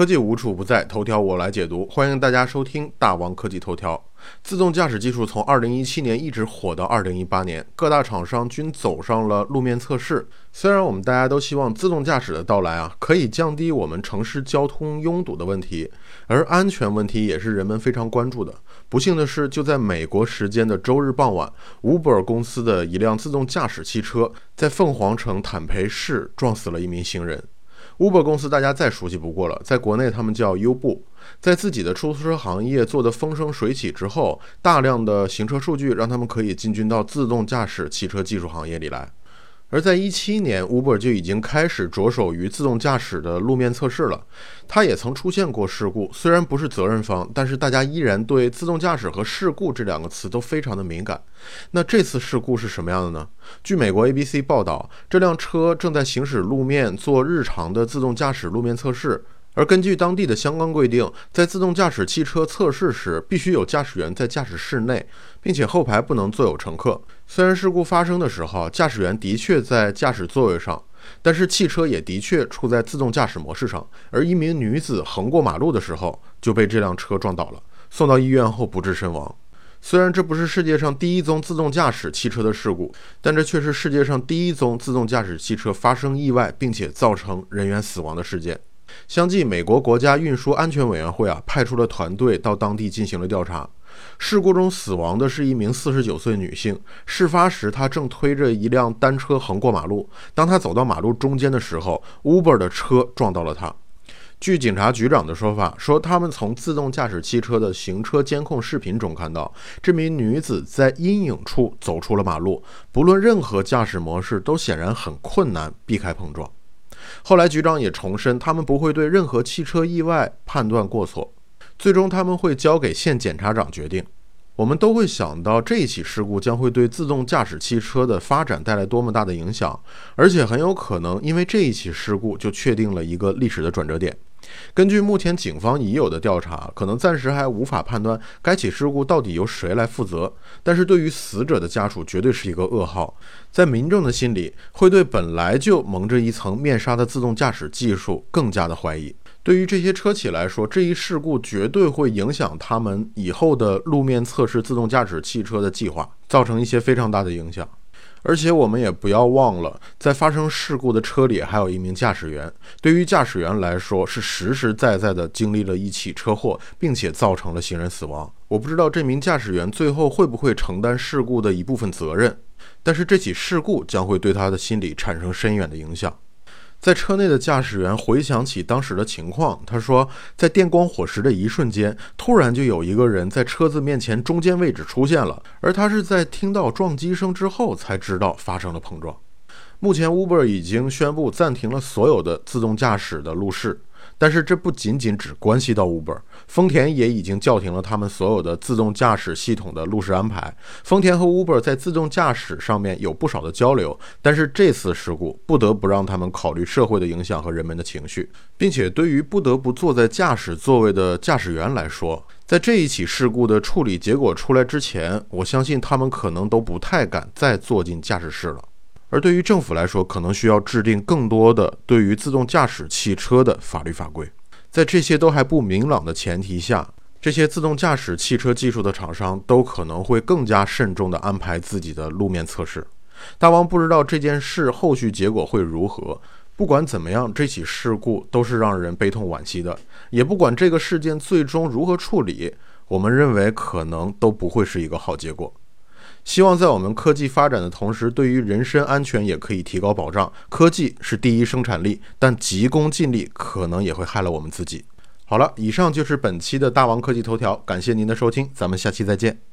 科技无处不在，头条我来解读，欢迎大家收听大王科技头条。自动驾驶技术从2017年一直火到2018年，各大厂商均走上了路面测试。虽然我们大家都希望自动驾驶的到来啊，可以降低我们城市交通拥堵的问题，而安全问题也是人们非常关注的。不幸的是，就在美国时间的周日傍晚，Uber 公司的一辆自动驾驶汽车在凤凰城坦培市撞死了一名行人。Uber 公司大家再熟悉不过了，在国内他们叫优步，在自己的出租车行业做得风生水起之后，大量的行车数据让他们可以进军到自动驾驶汽车技术行业里来。而在一七年，Uber 就已经开始着手于自动驾驶的路面测试了。它也曾出现过事故，虽然不是责任方，但是大家依然对自动驾驶和事故这两个词都非常的敏感。那这次事故是什么样的呢？据美国 ABC 报道，这辆车正在行驶路面做日常的自动驾驶路面测试。而根据当地的相关规定，在自动驾驶汽车测试时，必须有驾驶员在驾驶室内，并且后排不能坐有乘客。虽然事故发生的时候，驾驶员的确在驾驶座位上，但是汽车也的确处在自动驾驶模式上。而一名女子横过马路的时候，就被这辆车撞倒了，送到医院后不治身亡。虽然这不是世界上第一宗自动驾驶汽车的事故，但这却是世界上第一宗自动驾驶汽车发生意外并且造成人员死亡的事件。相继，美国国家运输安全委员会啊派出了团队到当地进行了调查。事故中死亡的是一名四十九岁女性。事发时，她正推着一辆单车横过马路。当她走到马路中间的时候，Uber 的车撞到了她。据警察局长的说法，说他们从自动驾驶汽车的行车监控视频中看到，这名女子在阴影处走出了马路。不论任何驾驶模式，都显然很困难避开碰撞。后来，局长也重申，他们不会对任何汽车意外判断过错，最终他们会交给县检察长决定。我们都会想到这一起事故将会对自动驾驶汽车的发展带来多么大的影响，而且很有可能因为这一起事故就确定了一个历史的转折点。根据目前警方已有的调查，可能暂时还无法判断该起事故到底由谁来负责。但是对于死者的家属，绝对是一个噩耗。在民众的心里，会对本来就蒙着一层面纱的自动驾驶技术更加的怀疑。对于这些车企来说，这一事故绝对会影响他们以后的路面测试自动驾驶汽车的计划，造成一些非常大的影响。而且我们也不要忘了，在发生事故的车里还有一名驾驶员。对于驾驶员来说，是实实在在的经历了一起车祸，并且造成了行人死亡。我不知道这名驾驶员最后会不会承担事故的一部分责任，但是这起事故将会对他的心理产生深远的影响。在车内的驾驶员回想起当时的情况，他说，在电光火石的一瞬间，突然就有一个人在车子面前中间位置出现了，而他是在听到撞击声之后才知道发生了碰撞。目前，Uber 已经宣布暂停了所有的自动驾驶的路试。但是这不仅仅只关系到 Uber，丰田也已经叫停了他们所有的自动驾驶系统的路试安排。丰田和 Uber 在自动驾驶上面有不少的交流，但是这次事故不得不让他们考虑社会的影响和人们的情绪，并且对于不得不坐在驾驶座位的驾驶员来说，在这一起事故的处理结果出来之前，我相信他们可能都不太敢再坐进驾驶室了。而对于政府来说，可能需要制定更多的对于自动驾驶汽车的法律法规。在这些都还不明朗的前提下，这些自动驾驶汽车技术的厂商都可能会更加慎重地安排自己的路面测试。大王不知道这件事后续结果会如何。不管怎么样，这起事故都是让人悲痛惋惜的。也不管这个事件最终如何处理，我们认为可能都不会是一个好结果。希望在我们科技发展的同时，对于人身安全也可以提高保障。科技是第一生产力，但急功近利可能也会害了我们自己。好了，以上就是本期的大王科技头条，感谢您的收听，咱们下期再见。